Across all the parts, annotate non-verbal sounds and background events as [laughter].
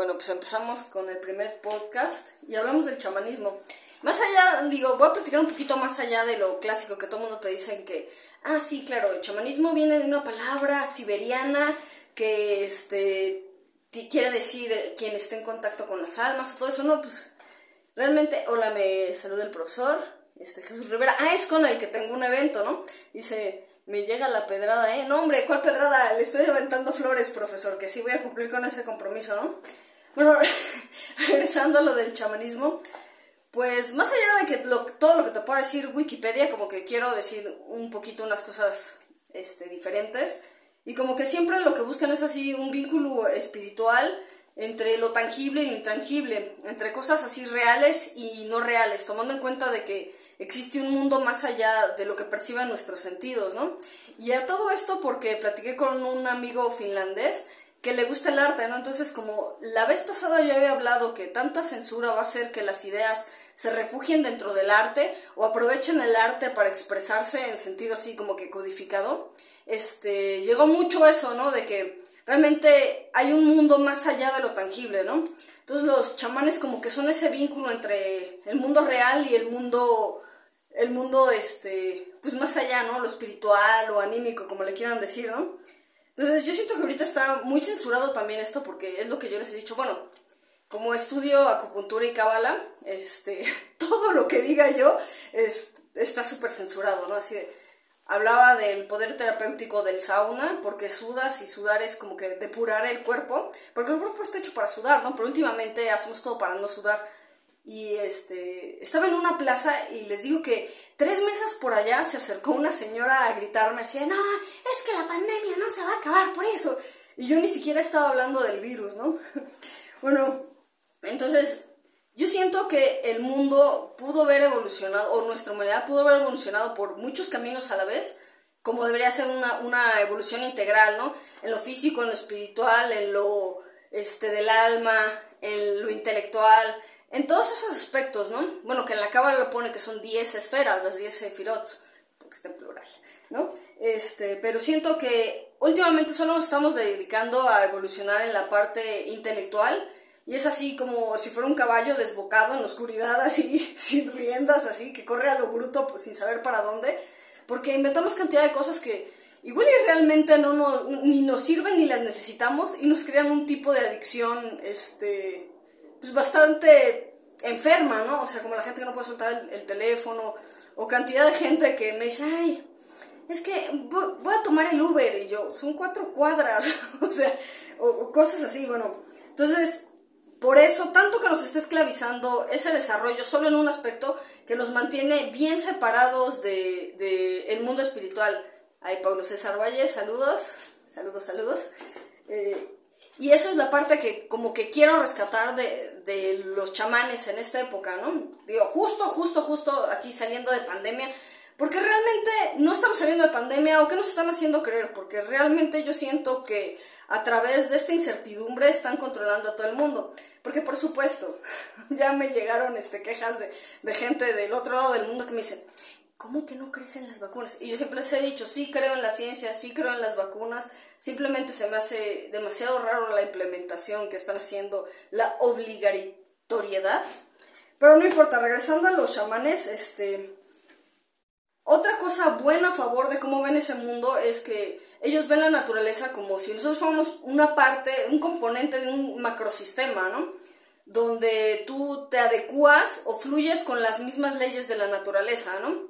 Bueno, pues empezamos con el primer podcast y hablamos del chamanismo. Más allá, digo, voy a platicar un poquito más allá de lo clásico que todo el mundo te dice que, ah, sí, claro, el chamanismo viene de una palabra siberiana que, este, quiere decir eh, quien esté en contacto con las almas o todo eso, no, pues, realmente, hola, me saluda el profesor, este, Jesús Rivera, ah, es con el que tengo un evento, ¿no? Dice, me llega la pedrada, ¿eh? No, hombre, ¿cuál pedrada? Le estoy aventando flores, profesor, que sí voy a cumplir con ese compromiso, ¿no? Bueno, [laughs] regresando a lo del chamanismo, pues más allá de que todo lo que te pueda decir Wikipedia, como que quiero decir un poquito unas cosas este, diferentes, y como que siempre lo que buscan es así un vínculo espiritual entre lo tangible y lo intangible, entre cosas así reales y no reales, tomando en cuenta de que existe un mundo más allá de lo que perciban nuestros sentidos, ¿no? Y a todo esto porque platiqué con un amigo finlandés que le gusta el arte, ¿no? Entonces, como la vez pasada yo había hablado que tanta censura va a hacer que las ideas se refugien dentro del arte o aprovechen el arte para expresarse en sentido así como que codificado, este, llegó mucho eso, ¿no? De que realmente hay un mundo más allá de lo tangible, ¿no? Entonces los chamanes como que son ese vínculo entre el mundo real y el mundo el mundo, este, pues más allá, ¿no? Lo espiritual o anímico, como le quieran decir, ¿no? Entonces yo siento que ahorita está muy censurado también esto porque es lo que yo les he dicho, bueno, como estudio acupuntura y cabala, este, [laughs] todo lo que diga yo está súper censurado, ¿no? Así hablaba del poder terapéutico del sauna, porque sudas y sudar es como que depurar el cuerpo, porque el cuerpo está hecho para sudar, ¿no? Pero últimamente hacemos todo para no sudar y este, estaba en una plaza y les digo que tres mesas por allá se acercó una señora a gritarme, decía, no, es que la pandemia no se va a acabar por eso. Y yo ni siquiera estaba hablando del virus, ¿no? [laughs] bueno, entonces yo siento que el mundo pudo haber evolucionado, o nuestra humanidad pudo haber evolucionado por muchos caminos a la vez, como debería ser una, una evolución integral, ¿no? En lo físico, en lo espiritual, en lo este, del alma, en lo intelectual, en todos esos aspectos, ¿no? Bueno, que en la cábala lo pone que son 10 esferas, las 10 sefirot, porque está en plural, ¿no? Este, pero siento que últimamente solo nos estamos dedicando a evolucionar en la parte intelectual y es así como si fuera un caballo desbocado en la oscuridad, [laughs] así, sin riendas, así, que corre a lo bruto pues, sin saber para dónde, porque inventamos cantidad de cosas que igual y realmente no nos, ni nos sirven ni las necesitamos y nos crean un tipo de adicción, este pues bastante enferma, ¿no? O sea, como la gente que no puede soltar el, teléfono, o cantidad de gente que me dice, ay, es que voy, a tomar el Uber, y yo, son cuatro cuadras, [laughs] o sea, o, cosas así, bueno. Entonces, por eso, tanto que nos está esclavizando ese desarrollo solo en un aspecto que nos mantiene bien separados del de, el mundo espiritual. Ay, Pablo César Valle, saludos, saludos, saludos. Eh, y eso es la parte que como que quiero rescatar de, de los chamanes en esta época, ¿no? Digo, justo, justo, justo aquí saliendo de pandemia, porque realmente no estamos saliendo de pandemia o qué nos están haciendo creer, porque realmente yo siento que a través de esta incertidumbre están controlando a todo el mundo. Porque por supuesto, [laughs] ya me llegaron este, quejas de, de gente del otro lado del mundo que me dicen, ¿cómo que no crecen las vacunas? Y yo siempre les he dicho, sí creo en la ciencia, sí creo en las vacunas, simplemente se me hace demasiado raro la implementación que están haciendo, la obligatoriedad. Pero no importa, regresando a los chamanes, este... Otra cosa buena a favor de cómo ven ese mundo es que ellos ven la naturaleza como si nosotros fuéramos una parte, un componente de un macrosistema, ¿no? Donde tú te adecuas o fluyes con las mismas leyes de la naturaleza, ¿no?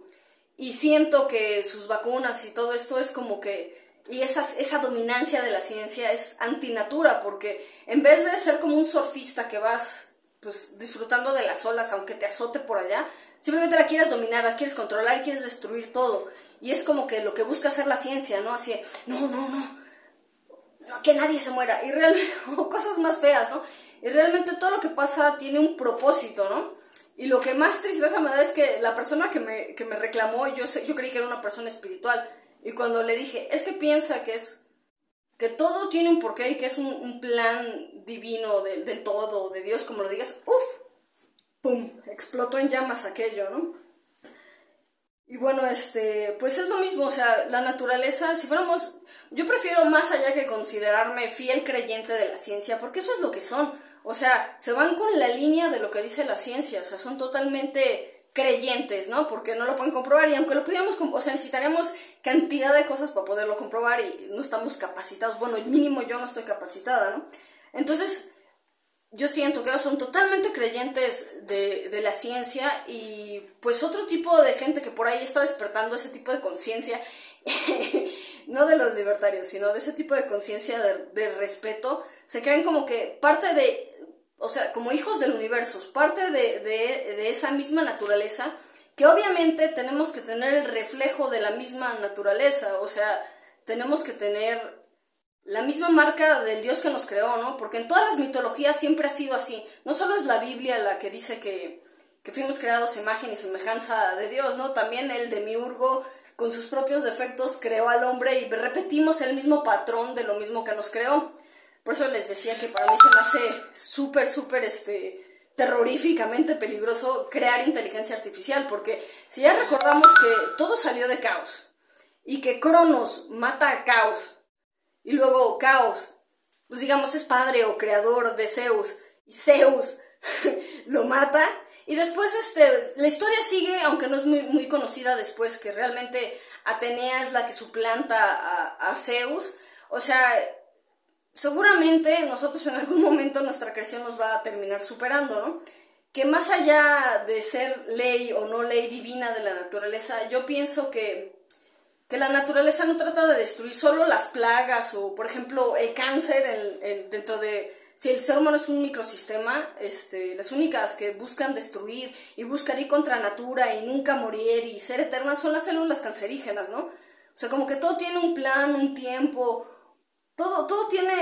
Y siento que sus vacunas y todo esto es como que, y esa, esa dominancia de la ciencia es antinatura, porque en vez de ser como un surfista que vas pues disfrutando de las olas aunque te azote por allá, simplemente la quieres dominar, la quieres controlar y quieres destruir todo. Y es como que lo que busca hacer la ciencia, ¿no? Así, no, no, no, no que nadie se muera. Y realmente, [laughs] cosas más feas, ¿no? Y realmente todo lo que pasa tiene un propósito, ¿no? Y lo que más tristeza me da es que la persona que me, que me reclamó, yo, yo creí que era una persona espiritual. Y cuando le dije, es que piensa que es que todo tiene un porqué y que es un, plan divino del todo, de Dios, como lo digas, uff, pum, explotó en llamas aquello, ¿no? Y bueno, este, pues es lo mismo, o sea, la naturaleza, si fuéramos, yo prefiero más allá que considerarme fiel creyente de la ciencia, porque eso es lo que son. O sea, se van con la línea de lo que dice la ciencia, o sea, son totalmente creyentes, ¿no? Porque no lo pueden comprobar y aunque lo pudiéramos, o sea, necesitaríamos cantidad de cosas para poderlo comprobar y no estamos capacitados. Bueno, mínimo yo no estoy capacitada, ¿no? Entonces, yo siento que son totalmente creyentes de, de, la ciencia y pues otro tipo de gente que por ahí está despertando ese tipo de conciencia, [laughs] no de los libertarios, sino de ese tipo de conciencia de, respeto, se creen como que parte de, o sea, como hijos del universo, parte de, de esa misma naturaleza, que obviamente tenemos que tener el reflejo de la misma naturaleza, o sea, tenemos que tener la misma marca del Dios que nos creó, ¿no? Porque en todas las mitologías siempre ha sido así. No solo es la Biblia la que dice que, que fuimos creados imagen y semejanza de Dios, ¿no? También el demiurgo, con sus propios defectos, creó al hombre y repetimos el mismo patrón de lo mismo que nos creó. Por eso les decía que para mí se me hace súper, súper, este, terroríficamente peligroso crear inteligencia artificial, porque si ya recordamos que todo salió de caos y que Cronos mata a caos, y luego Caos, pues digamos es padre o creador de Zeus, y Zeus [laughs] lo mata. Y después este, la historia sigue, aunque no es muy, muy conocida después, que realmente Atenea es la que suplanta a, Zeus. O sea, seguramente nosotros en algún momento nuestra creación nos va a terminar superando, ¿no? Que más allá de ser ley o no ley divina de la naturaleza, yo pienso que que la naturaleza no trata de destruir solo las plagas o, por ejemplo, el cáncer dentro de... Si el ser humano es un microsistema, este, las únicas que buscan destruir y buscar ir contra natura y nunca morir y ser eternas son las células cancerígenas, ¿no? O sea, como que todo tiene un plan, un tiempo, todo, todo tiene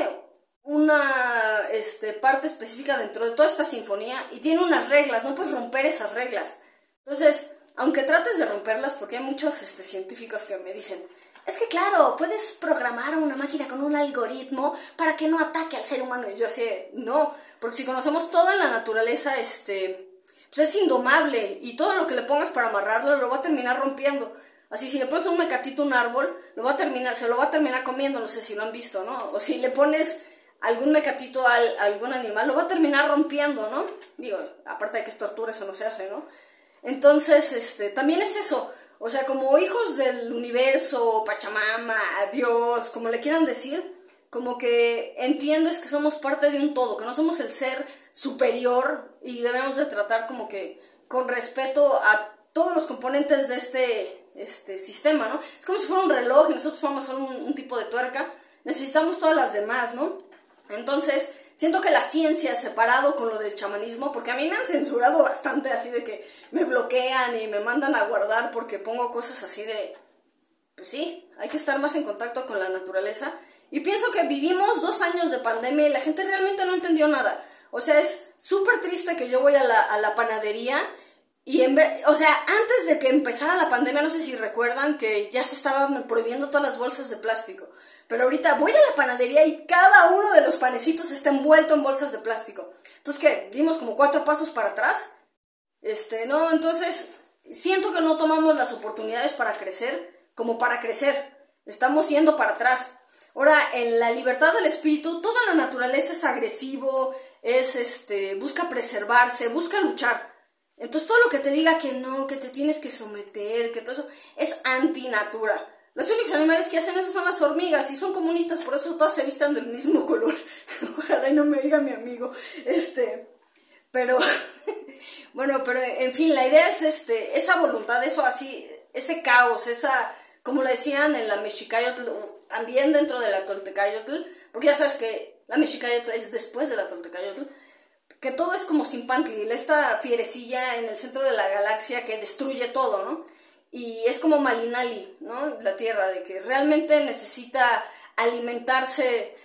una este, parte específica dentro de toda esta sinfonía y tiene unas reglas, no puedes romper esas reglas. Entonces, aunque trates de romperlas, porque hay muchos este, científicos que me dicen, es que claro, puedes programar una máquina con un algoritmo para que no ataque al ser humano. Y yo así, no, porque si conocemos toda la naturaleza, este, pues es indomable y todo lo que le pongas para amarrarlo lo va a terminar rompiendo. Así, si le pones un mecatito a un árbol, lo va a terminar, se lo va a terminar comiendo, no sé si lo han visto, ¿no? O si le pones algún mecatito a algún animal, lo va a terminar rompiendo, ¿no? Digo, aparte de que es tortura, eso no se hace, ¿no? Entonces, este, también es eso. O sea, como hijos del universo, Pachamama, Dios, como le quieran decir, como que entiendes que somos parte de un todo, que no somos el ser superior y debemos de tratar como que con respeto a todos los componentes de este, este sistema, ¿no? Es como si fuera un reloj y nosotros fuéramos solo un, un tipo de tuerca, necesitamos todas las demás, ¿no? Entonces, Siento que la ciencia separado con lo del chamanismo, porque a mí me han censurado bastante así de que me bloquean y me mandan a guardar porque pongo cosas así de, pues sí, hay que estar más en contacto con la naturaleza. Y pienso que vivimos dos años de pandemia y la gente realmente no entendió nada. O sea, es súper triste que yo voy a la, a la panadería y en vez, o sea, antes de que empezara la pandemia, no sé si recuerdan que ya se estaban prohibiendo todas las bolsas de plástico. Pero ahorita voy a la panadería y cada uno de los panecitos está envuelto en bolsas de plástico. Entonces, ¿qué? Dimos como cuatro pasos para atrás. Este, no, entonces siento que no tomamos las oportunidades para crecer como para crecer. Estamos yendo para atrás. Ahora, en la libertad del espíritu, toda la naturaleza es agresivo, es este, busca preservarse, busca luchar. Entonces todo lo que te diga que no, que te tienes que someter, que todo eso es antinatura. Los únicos animales que hacen eso son las hormigas y son comunistas, por eso todas se vistan del mismo color. [laughs] Ojalá y no me diga mi amigo. Este, pero [laughs] bueno, pero en fin, la idea es este, esa voluntad, eso así, ese caos, esa, como le decían en la Mexicayotl, también dentro de la Toltecayotl, porque ya sabes que la Mexicayotl es después de la Toltecayotl, que todo es como Simpantli, esta fierecilla en el centro de la galaxia que destruye todo, ¿no? Y es como Malinali, ¿no? La tierra, de que realmente necesita alimentarse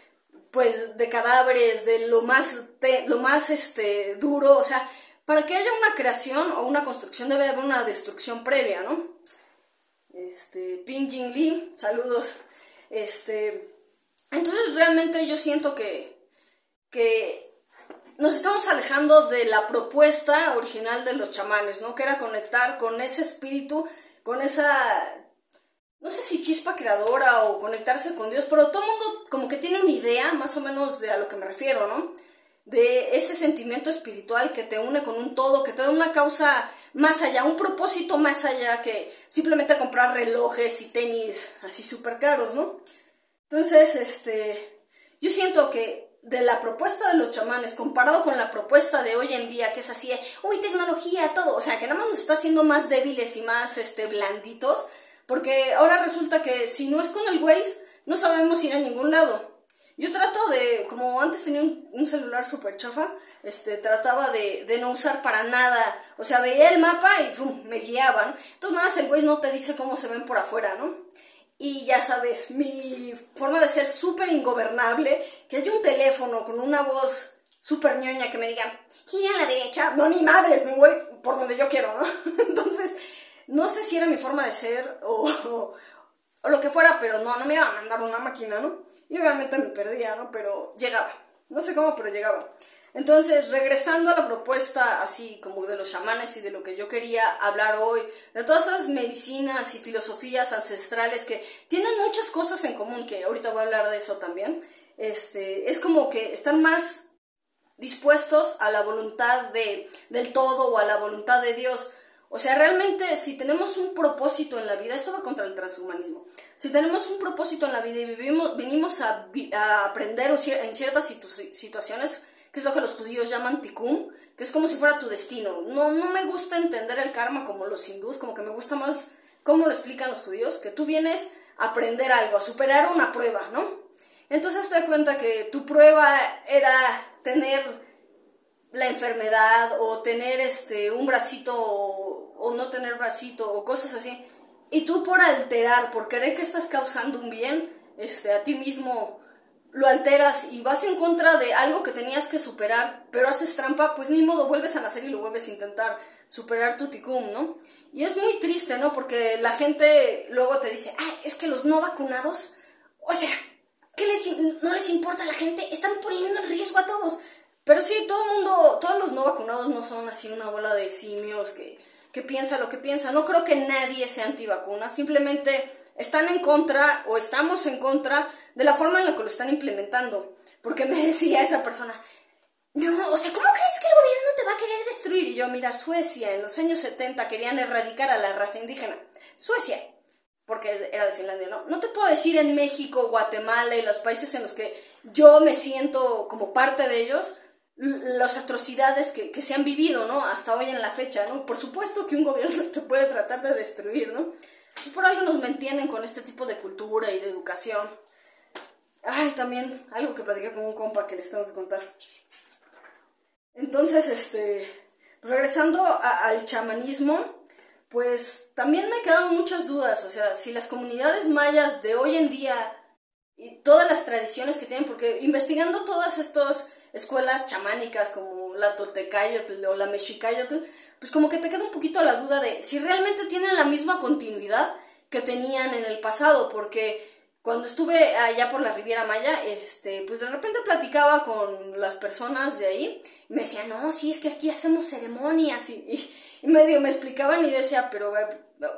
pues de cadáveres, de lo más, lo más este, duro, o sea, para que haya una creación o una construcción debe haber una destrucción previa, ¿no? Este, Ping Jing Lee, saludos. Este, entonces realmente yo siento que, que nos estamos alejando de la propuesta original de los chamanes, ¿no? Que era conectar con ese espíritu con esa, no sé si chispa creadora o conectarse con Dios, pero todo el mundo como que tiene una idea más o menos de a lo que me refiero, ¿no? de ese sentimiento espiritual que te une con un todo, que te da una causa más allá, un propósito más allá que simplemente comprar relojes y tenis así súper caros, ¿no? Entonces, este, yo siento que de la propuesta de los chamanes comparado con la propuesta de hoy en día, que es así, uy, tecnología, todo, o sea, que nada más nos está haciendo más débiles y más, este, blanditos, porque ahora resulta que si no es con el Waze, no sabemos ir a ningún lado. Yo trato de, como antes tenía un, celular súper chafa, este, trataba de, de, no usar para nada. O sea, veía el mapa y ¡pum! me guiaban. Entonces, nada el güey no te dice cómo se ven por afuera, ¿no? Y ya sabes, mi forma de ser súper ingobernable, que hay un teléfono con una voz súper ñoña que me diga, gira a la derecha. No, ni madres, me voy por donde yo quiero, ¿no? [laughs] Entonces, no sé si era mi forma de ser o, o lo que fuera, pero no, no me iba a mandar una máquina, ¿no? Y obviamente me perdía, ¿no? Pero llegaba. No sé cómo, pero llegaba. Entonces, regresando a la propuesta así como de los chamanes y de lo que yo quería hablar hoy, de todas esas medicinas y filosofías ancestrales que tienen muchas cosas en común, que ahorita voy a hablar de eso también, este, es como que están más dispuestos a la voluntad de, del todo o a la voluntad de Dios. O sea, realmente si tenemos un propósito en la vida, esto va contra el transhumanismo, si tenemos un propósito en la vida y vivimos, venimos a, aprender en ciertas situaciones, que es lo que los judíos llaman tikkun, que es como si fuera tu destino. No, no me gusta entender el karma como los hindús, como que me gusta más cómo lo explican los judíos, que tú vienes a aprender algo, a superar una prueba, ¿no? Entonces te das cuenta que tu prueba era tener la enfermedad o tener este un bracito o, no tener bracito o cosas así y tú por alterar por querer que estás causando un bien este a ti mismo lo alteras y vas en contra de algo que tenías que superar pero haces trampa pues ni modo vuelves a nacer y lo vuelves a intentar superar tu ticum no y es muy triste no porque la gente luego te dice ah es que los no vacunados o sea ¿qué les, no les importa a la gente están poniendo en riesgo a todos. Pero sí, todo el mundo, todos los no vacunados no son así una bola de simios que, que piensa lo que piensa. No creo que nadie sea antivacuna, simplemente están en contra o estamos en contra de la forma en la que lo están implementando. Porque me [laughs] decía esa persona, no, o sea, ¿cómo crees que el gobierno te va a querer destruir? Y yo, mira, Suecia en los años 70 querían erradicar a la raza indígena. Suecia, porque era de Finlandia, ¿no? No te puedo decir en México, Guatemala y los países en los que yo me siento como parte de ellos, las atrocidades que, que, se han vivido, ¿no? Hasta hoy en la fecha, ¿no? Por supuesto que un gobierno [laughs] te puede tratar de destruir, ¿no? Pues por algo nos mantienen con este tipo de cultura y de educación. Ay, también algo que platiqué con un compa que les tengo que contar. Entonces, este, pues regresando al chamanismo, pues también me quedan muchas dudas, o sea, si las comunidades mayas de hoy en día y todas las tradiciones que tienen, porque investigando todas estas escuelas chamánicas como la Toltecayotl o la Mexicayotl, pues como que te queda un poquito la duda de si realmente tienen la misma continuidad que tenían en el pasado, porque cuando estuve allá por la Riviera Maya, este, pues de repente platicaba con las personas de ahí, y me decían, no, sí, es que aquí hacemos ceremonias, y, medio me explicaban y decía, pero,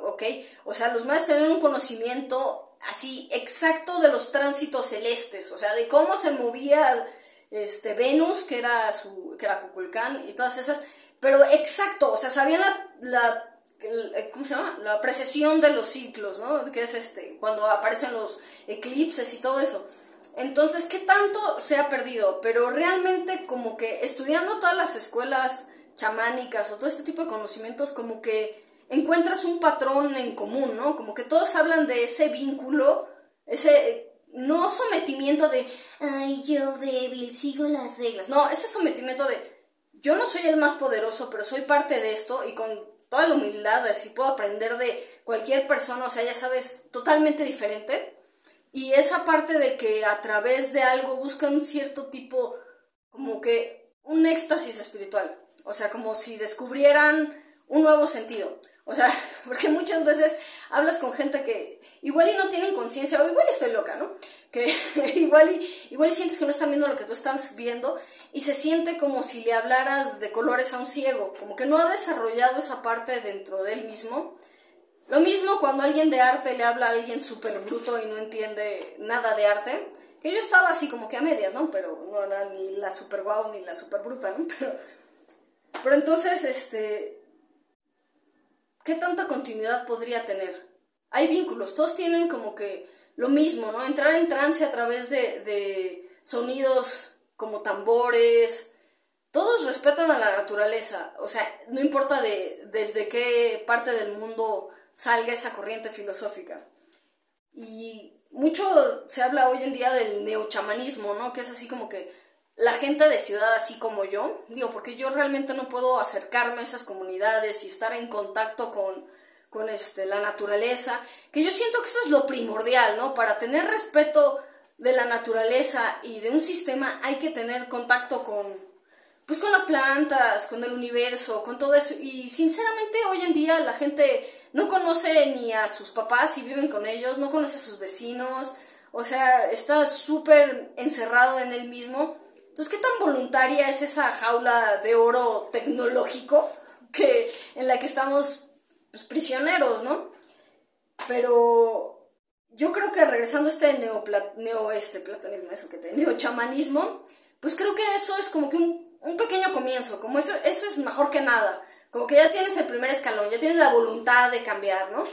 ok, o sea, los maestros tienen un conocimiento así exacto de los tránsitos celestes, o sea, de cómo se movía este, Venus, que era, su, que era Cuculcán, y todas esas, pero exacto, o sea, sabían la, la ¿cómo se llama? La precesión de los ciclos, ¿no? Que es este, cuando aparecen los eclipses y todo eso. Entonces, ¿qué tanto se ha perdido? Pero realmente como que estudiando todas las escuelas chamánicas o todo este tipo de conocimientos, como que encuentras un patrón en común, ¿no? Como que todos hablan de ese vínculo, ese no sometimiento de, ay, yo débil, sigo las reglas. No, ese sometimiento de, yo no soy el más poderoso, pero soy parte de esto y con toda la humildad, así puedo aprender de cualquier persona, o sea, ya sabes, totalmente diferente. Y esa parte de que a través de algo buscan cierto tipo, como que un éxtasis espiritual. O sea, como si descubrieran un nuevo sentido. O sea, [laughs] porque muchas veces hablas con gente que igual y no tienen conciencia, o igual estoy loca, ¿no? Que [laughs] igual igual sientes que no están viendo lo que tú estás viendo y se siente como si le hablaras de colores a un ciego, como que no ha desarrollado esa parte dentro de él mismo. Lo mismo cuando alguien de arte le habla a alguien súper bruto y no entiende nada de arte, que yo estaba así como que a medias, ¿no? Pero no era ni la super guau ni la super bruta, ¿no? [laughs] Pero, pero entonces, este, ¿qué tanta continuidad podría tener? Hay vínculos, todos tienen como que lo mismo, ¿no? Entrar en trance a través de, sonidos como tambores, todos respetan a la naturaleza, o sea, no importa de, desde qué parte del mundo salga esa corriente filosófica. Y mucho se habla hoy en día del neochamanismo, ¿no? Que es así como que la gente de ciudad, así como yo, digo, porque yo realmente no puedo acercarme a esas comunidades y estar en contacto con, con este, la naturaleza, que yo siento que eso es lo primordial, ¿no? Para tener respeto de la naturaleza y de un sistema hay que tener contacto con, pues con las plantas, con el universo, con todo eso. Y sinceramente hoy en día la gente no conoce ni a sus papás y viven con ellos, no conoce a sus vecinos, o sea, está súper encerrado en él mismo. Entonces, ¿qué tan voluntaria es esa jaula de oro tecnológico que, en la que estamos pues, prisioneros, ¿no? Pero yo creo que regresando a este neo, este eso que te, neochamanismo, pues creo que eso es como que un, pequeño comienzo, como eso, eso es mejor que nada como que ya tienes el primer escalón, ya tienes la voluntad de cambiar, ¿no?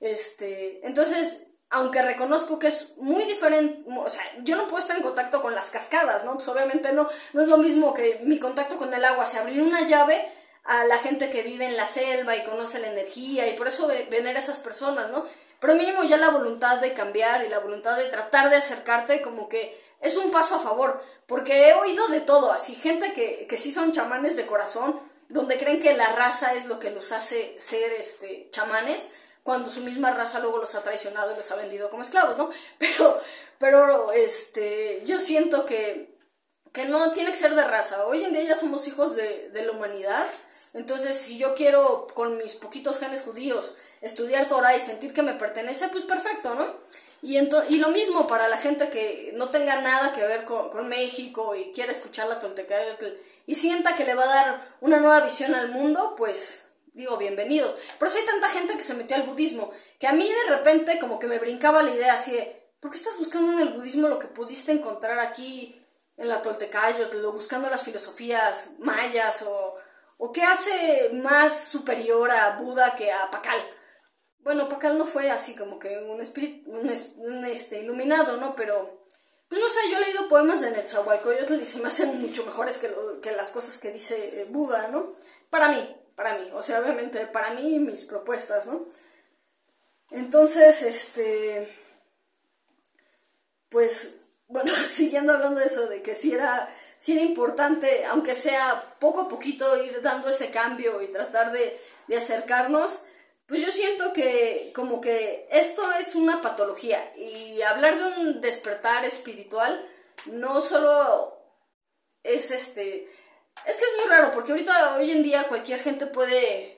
Este, entonces, aunque reconozco que es muy diferente, o sea, yo no puedo estar en contacto con las cascadas, ¿no? Pues obviamente no, no es lo mismo que mi contacto con el agua, se abrir una llave a la gente que vive en la selva y conoce la energía y por eso venera a esas personas, ¿no? Pero mínimo ya la voluntad de cambiar y la voluntad de tratar de acercarte como que es un paso a favor, porque he oído de todo, así gente que, que sí son chamanes de corazón, donde creen que la raza es lo que los hace ser este, chamanes, cuando su misma raza luego los ha traicionado y los ha vendido como esclavos, ¿no? [laughs] Pero, pero este, yo siento que, que no tiene que ser de raza. Hoy en día ya somos hijos de, de la humanidad. Entonces, si yo quiero con mis poquitos genes judíos estudiar Torah y sentir que me pertenece, pues perfecto, ¿no? Y, y lo mismo para la gente que no tenga nada que ver con, con México y quiera escuchar la Toltecayotl y sienta que le va a dar una nueva visión al mundo, pues digo, bienvenidos. Por eso hay tanta gente que se metió al budismo, que a mí de repente como que me brincaba la idea así de, ¿por qué estás buscando en el budismo lo que pudiste encontrar aquí en la Toltecayotl, o buscando las filosofías mayas, o, o qué hace más superior a Buda que a Pakal? Bueno, Pakal no fue así como que un espíritu, un, este, iluminado, ¿no? Pero pues no sé, yo he leído poemas de Netzahualcoyotl y se me hacen mucho mejores que, las cosas que dice eh, Buda, ¿no? Para mí, para mí, o sea, obviamente para mí mis propuestas, ¿no? Entonces, este, pues, bueno, [laughs] siguiendo hablando de eso, de que si era, si era importante, aunque sea poco a poquito, ir dando ese cambio y tratar de, de acercarnos, pues yo siento que como que esto es una patología. Y hablar de un despertar espiritual no solo es este... Es que es muy raro porque ahorita hoy en día cualquier gente puede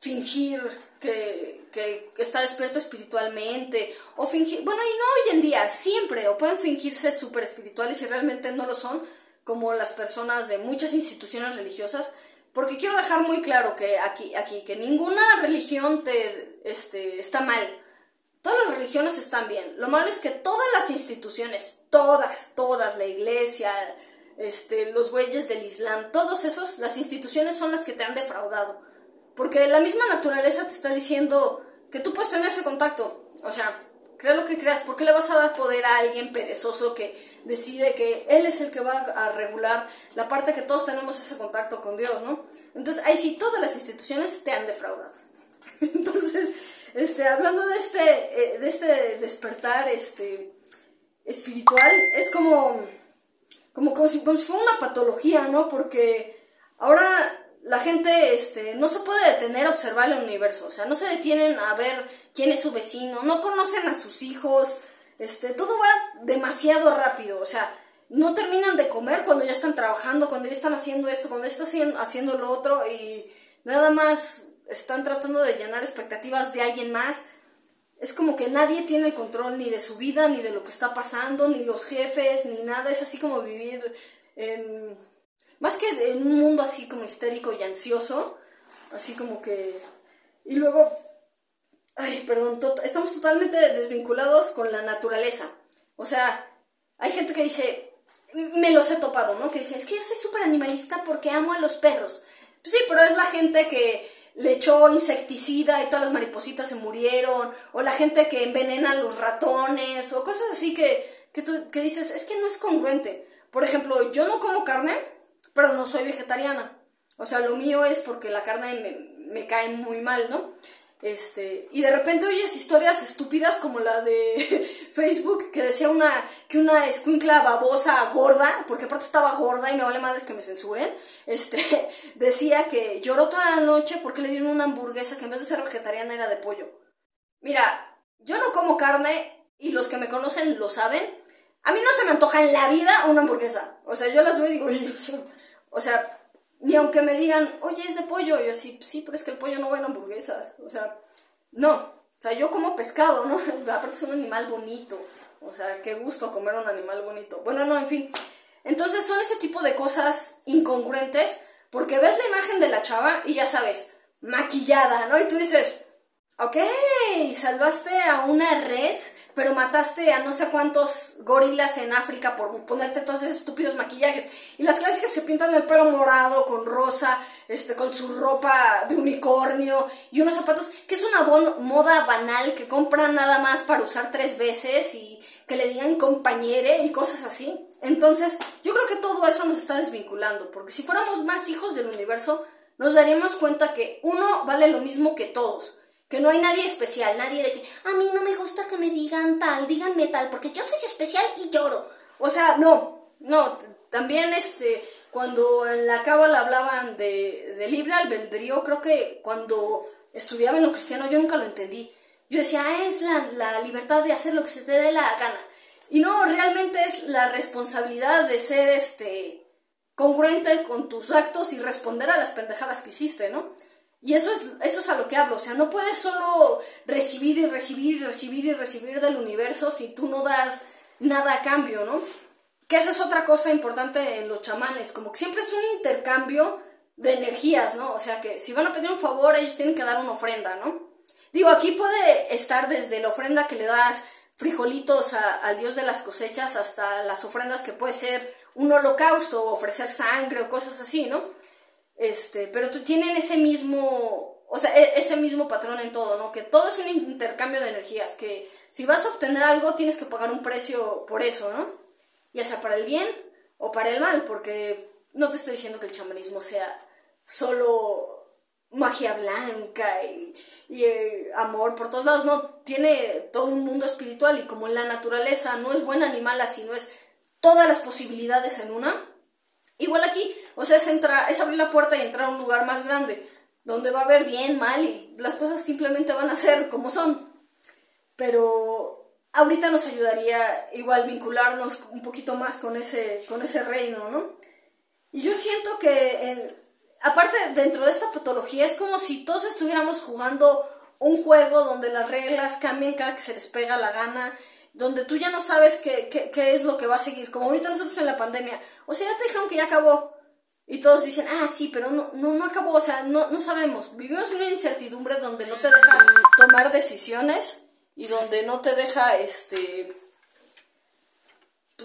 fingir que, que está despierto espiritualmente o fingir... Bueno, y no hoy en día, siempre, o pueden fingirse súper espirituales y realmente no lo son como las personas de muchas instituciones religiosas porque quiero dejar muy claro que aquí, aquí, que ninguna religión te, este, está mal. Todas las religiones están bien. Lo malo es que todas las instituciones, todas, todas, la iglesia, este, los güeyes del Islam, todos esos, las instituciones son las que te han defraudado. Porque la misma naturaleza te está diciendo que tú puedes tener ese contacto. O sea, crea lo que creas, ¿por qué le vas a dar poder a alguien perezoso que decide que él es el que va a regular la parte que todos tenemos ese contacto con Dios, ¿no? Entonces, ahí sí, todas las instituciones te han defraudado. [laughs] Entonces, este, hablando de este, eh, de este despertar este, espiritual, es como, como, como si fuera una patología, ¿no? Porque ahora la gente este, no se puede detener a observar el universo, o sea, no se detienen a ver quién es su vecino, no conocen a sus hijos, este, todo va demasiado rápido, o sea, no terminan de comer cuando ya están trabajando, cuando ya están haciendo esto, cuando ya están haciendo lo otro y nada más están tratando de llenar expectativas de alguien más. Es como que nadie tiene el control ni de su vida, ni de lo que está pasando, ni los jefes, ni nada. Es así como vivir en más que en un mundo así como histérico y ansioso, así como que... Y luego, ay, perdón, estamos totalmente desvinculados con la naturaleza. O sea, hay gente que dice, me los he topado, ¿no? Que dice, es que yo soy súper animalista porque amo a los perros. Pues sí, pero es la gente que le echó insecticida y todas las maripositas se murieron, o la gente que envenena a los ratones, o cosas así que, que tú que dices, es que no es congruente. Por ejemplo, yo no como carne, pero no soy vegetariana. O sea, lo mío es porque la carne me, cae muy mal, ¿no? Este, y de repente oyes historias estúpidas como la de [laughs] Facebook que decía una que una escuincla babosa gorda, porque aparte estaba gorda y me vale madres que me censuren, este, [laughs] decía que lloró toda la noche porque le dieron una hamburguesa que en vez de ser vegetariana era de pollo. Mira, yo no como carne y los que me conocen lo saben. A mí no se me antoja en la vida una hamburguesa. O sea, yo las veo y digo, o sea, ni aunque me digan, oye, es de pollo, yo sí, sí, pero es que el pollo no va en hamburguesas. O sea, no. O sea, yo como pescado, ¿no? [laughs] Aparte es un animal bonito. O sea, qué gusto comer un animal bonito. Bueno, no, en fin. Entonces son ese tipo de cosas incongruentes porque ves la imagen de la chava y ya sabes, maquillada, ¿no? Y tú dices, Ok, salvaste a una res, pero mataste a no sé cuántos gorilas en África por ponerte todos esos estúpidos maquillajes. Y las clásicas se pintan el pelo morado, con rosa, este, con su ropa de unicornio y unos zapatos, que es una moda banal que compran nada más para usar tres veces y que le digan compañere y cosas así. Entonces, yo creo que todo eso nos está desvinculando, porque si fuéramos más hijos del universo, nos daríamos cuenta que uno vale lo mismo que todos que no hay nadie especial, nadie de que a mí no me gusta que me digan tal, díganme tal, porque yo soy especial y lloro. O sea, no, no, también este, cuando en la cábala hablaban de, de libre albedrío, creo que cuando estudiaba en lo cristiano yo nunca lo entendí. Yo decía, ah, es la, la libertad de hacer lo que se te dé la gana. Y no, realmente es la responsabilidad de ser este congruente con tus actos y responder a las pendejadas que hiciste, ¿no? Y eso es, eso es a lo que hablo, o sea, no puedes solo recibir y recibir y recibir y recibir del universo si tú no das nada a cambio, ¿no? Que esa es otra cosa importante en los chamanes, como que siempre es un intercambio de energías, ¿no? O sea, que si van a pedir un favor, ellos tienen que dar una ofrenda, ¿no? Digo, aquí puede estar desde la ofrenda que le das frijolitos al dios de las cosechas hasta las ofrendas que puede ser un holocausto o ofrecer sangre o cosas así, ¿no? Este, pero tienen ese mismo, o sea, e, ese mismo patrón en todo, ¿no? Que todo es un intercambio de energías, que si vas a obtener algo tienes que pagar un precio por eso, ¿no? Ya sea para el bien o para el mal, porque no te estoy diciendo que el chamanismo sea solo magia blanca y, eh, amor por todos lados, no, tiene todo un mundo espiritual y como la naturaleza no es buena ni mala, sino es todas las posibilidades en una, Igual aquí, o sea, es, entrar, es abrir la puerta y entrar a un lugar más grande, donde va a haber bien, mal y las cosas simplemente van a ser como son. Pero ahorita nos ayudaría igual vincularnos un poquito más con ese, con ese reino, ¿no? Y yo siento que, eh, aparte dentro de esta patología, es como si todos estuviéramos jugando un juego donde las reglas cambian cada que se les pega la gana donde tú ya no sabes qué, qué, es lo que va a seguir, como ahorita nosotros en la pandemia, o sea, ya te dijeron que ya acabó, y todos dicen, ah, sí, pero no, no, no acabó, o sea, no, no sabemos, vivimos una incertidumbre donde no te deja tomar decisiones y donde no te deja, este,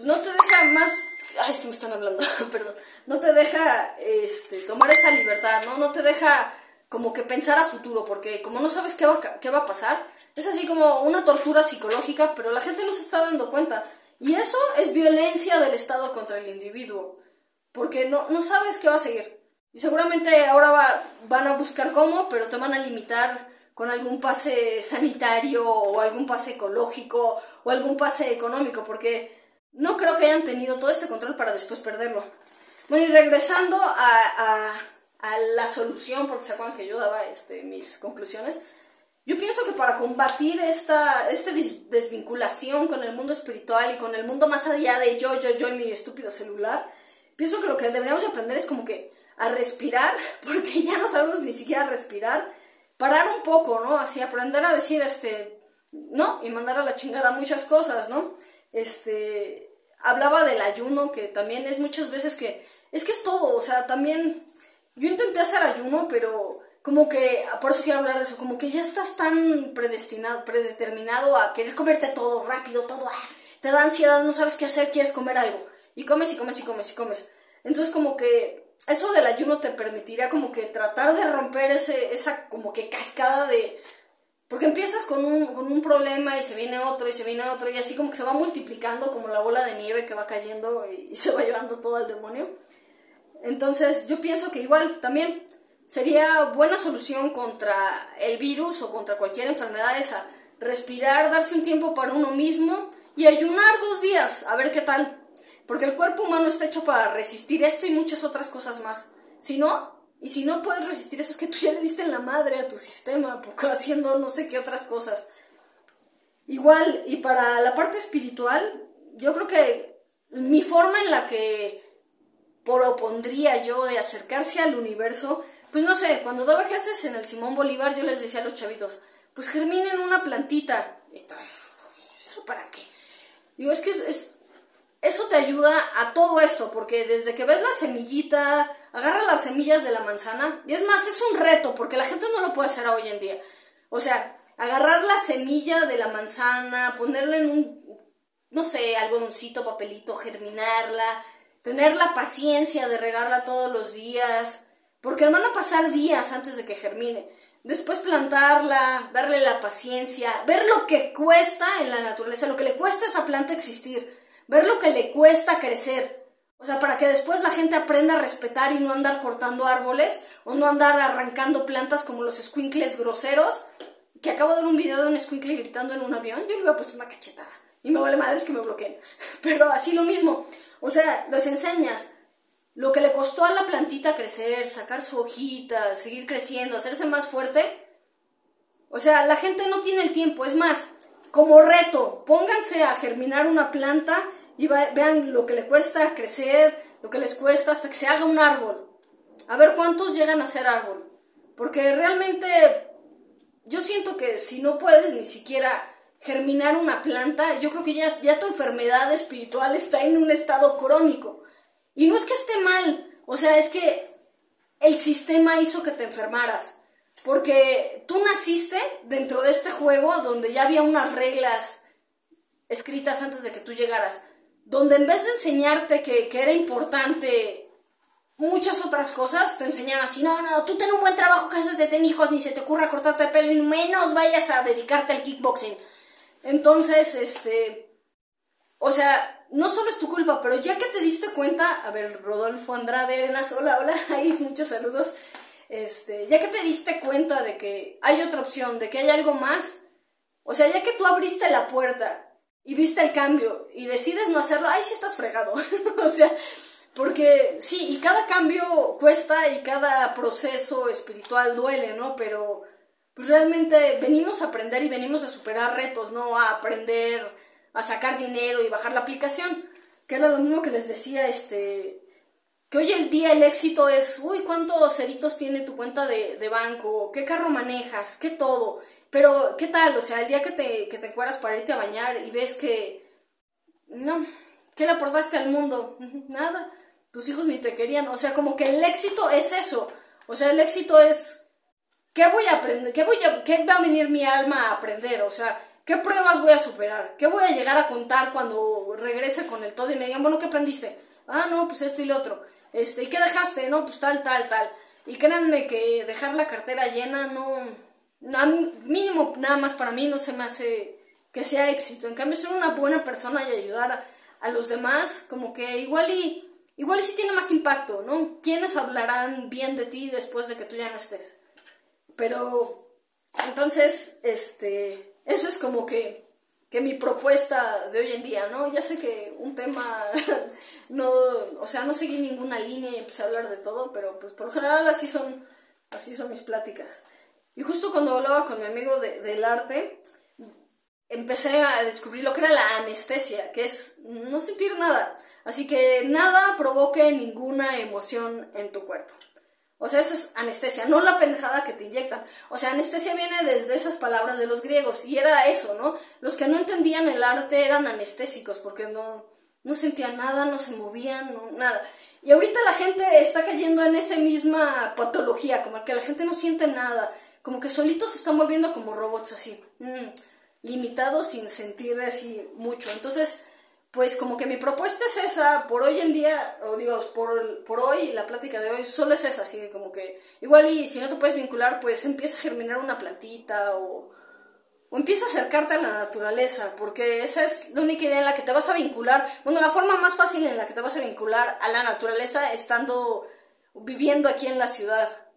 no te deja más, ay, es que me están hablando, [laughs] perdón, no te deja, este, tomar esa libertad, ¿no? No te deja como que pensar a futuro, porque como no sabes qué va, qué va a pasar, es así como una tortura psicológica, pero la gente no se está dando cuenta. Y eso es violencia del Estado contra el individuo, porque no, no sabes qué va a seguir. Y seguramente ahora va, van a buscar cómo, pero te van a limitar con algún pase sanitario o algún pase ecológico o algún pase económico, porque no creo que hayan tenido todo este control para después perderlo. Bueno, y regresando a a la solución, porque se acuerdan que yo daba este, mis conclusiones, yo pienso que para combatir esta, esta desvinculación con el mundo espiritual y con el mundo más allá de yo, yo, yo y mi estúpido celular, pienso que lo que deberíamos aprender es como que a respirar, [laughs] porque ya no sabemos ni siquiera respirar, parar un poco, ¿no? Así aprender a decir, este, no, y mandar a la chingada muchas cosas, ¿no? Este, hablaba del ayuno, que también es muchas veces que, es que es todo, o sea, también yo intenté hacer ayuno, pero como que, por eso quiero hablar de eso, como que ya estás tan predestinado, predeterminado a querer comerte todo rápido, todo, ah, te da ansiedad, no sabes qué hacer, quieres comer algo. Y comes y comes y comes y comes. Entonces como que eso del ayuno te permitiría como que tratar de romper ese, esa como que cascada de... Porque empiezas con un, con un problema y se viene otro y se viene otro y así como que se va multiplicando como la bola de nieve que va cayendo y, y se va llevando todo al demonio. Entonces yo pienso que igual también sería buena solución contra el virus o contra cualquier enfermedad esa. Respirar, darse un tiempo para uno mismo y ayunar dos días, a ver qué tal. Porque el cuerpo humano está hecho para resistir esto y muchas otras cosas más. Si no, y si no puedes resistir eso, es que tú ya le diste la madre a tu sistema, [laughs] haciendo no sé qué otras cosas. Igual, y para la parte espiritual, yo creo que mi forma en la que propondría yo de acercarse al universo, pues no sé, cuando daba clases en el Simón Bolívar, yo les decía a los chavitos, pues germinen una plantita. ¿Eso para qué? Digo, es que es, eso te ayuda a todo esto, porque desde que ves la semillita, agarra las semillas de la manzana, y es más, es un reto, porque la gente no lo puede hacer hoy en día. O sea, agarrar la semilla de la manzana, ponerla en un, no sé, algodoncito, papelito, germinarla, tener la paciencia de regarla todos los días, porque van a pasar días antes de que germine. Después plantarla, darle la paciencia, ver lo que cuesta en la naturaleza, lo que le cuesta esa planta existir, ver lo que le cuesta crecer. O sea, para que después la gente aprenda a respetar y no andar cortando árboles o no andar arrancando plantas como los squinkles groseros. Que acabo de ver un video de un squinkle gritando en un avión, yo le hubiera puesto una cachetada. Y me vale madres que me bloqueen. [laughs] Pero así lo mismo. O sea, los enseñas lo que le costó a la plantita crecer, sacar su hojita, seguir creciendo, hacerse más fuerte. O sea, la gente no tiene el tiempo. Es más, como reto, pónganse a germinar una planta y vean lo que le cuesta crecer, lo que les cuesta hasta que se haga un árbol. A ver cuántos llegan a ser árbol. Porque realmente yo siento que si no puedes ni siquiera germinar una planta, yo creo que ya, ya tu enfermedad espiritual está en un estado crónico. Y no es que esté mal, o sea, es que el sistema hizo que te enfermaras. Porque tú naciste dentro de este juego donde ya había unas reglas escritas antes de que tú llegaras. Donde en vez de enseñarte que, era importante muchas otras cosas, te enseñan así, no, no, tú ten un buen trabajo, cásate, ten hijos, ni se te ocurra cortarte el pelo y menos vayas a dedicarte al kickboxing. Entonces, este, o sea, no solo es tu culpa, pero ya que te diste cuenta, a ver, Rodolfo Andrade Arenas, hola, hola, [laughs] ahí muchos saludos. Este, ya que te diste cuenta de que hay otra opción, de que hay algo más, o sea, ya que tú abriste la puerta y viste el cambio y decides no hacerlo, ay, sí estás fregado. [laughs] o sea, porque sí, y cada cambio cuesta y cada proceso espiritual duele, ¿no? Pero pues realmente venimos a aprender y venimos a superar retos, no a aprender a sacar dinero y bajar la aplicación, que era lo mismo que les decía, este, que hoy el día el éxito es, uy, cuántos ceritos tiene tu cuenta de, de, banco, qué carro manejas, qué todo, pero qué tal, o sea, el día que te, que te encueras para irte a bañar y ves que, no, ¿qué le aportaste al mundo? [laughs] Nada, tus hijos ni te querían, o sea, como que el éxito es eso, o sea, el éxito es, ¿qué voy a aprender? ¿Qué, va a venir mi alma a aprender? O sea, ¿Qué pruebas voy a superar? ¿Qué voy a llegar a contar cuando regrese con el todo y me digan, bueno, ¿qué aprendiste? Ah, no, pues esto y lo otro. Este, ¿y qué dejaste? No, pues tal, tal, tal. Y créanme que dejar la cartera llena no, mínimo nada más para mí no se me hace que sea éxito. En cambio, ser una buena persona y ayudar a, a los demás, como que igual y, igual y sí tiene más impacto, ¿no? ¿Quiénes hablarán bien de ti después de que tú ya no estés? Pero, entonces, este, eso es como que, que mi propuesta de hoy en día, ¿no? Ya sé que un tema, [laughs] no, o sea, no seguí ninguna línea y empecé a hablar de todo, pero pues por lo general así son, así son mis pláticas. Y justo cuando hablaba con mi amigo de, del arte, empecé a descubrir lo que era la anestesia, que es no sentir nada. Así que nada provoque ninguna emoción en tu cuerpo. O sea, eso es anestesia, no la pendejada que te inyectan. O sea, anestesia viene desde esas palabras de los griegos y era eso, ¿no? Los que no entendían el arte eran anestésicos porque no, no sentían nada, no se movían, nada. Y ahorita la gente está cayendo en esa misma patología, como que la gente no siente nada, como que solitos se están volviendo como robots así, mm, limitados sin sentir así mucho. Entonces, pues como que mi propuesta es esa, por hoy en día, o digo, por, por hoy, la plática de hoy solo es esa, así como que igual y si no te puedes vincular, pues empieza a germinar una plantita o, o empieza a acercarte a la naturaleza, porque esa es la única idea en la que te vas a vincular, bueno, la forma más fácil en la que te vas a vincular a la naturaleza estando viviendo aquí en la ciudad.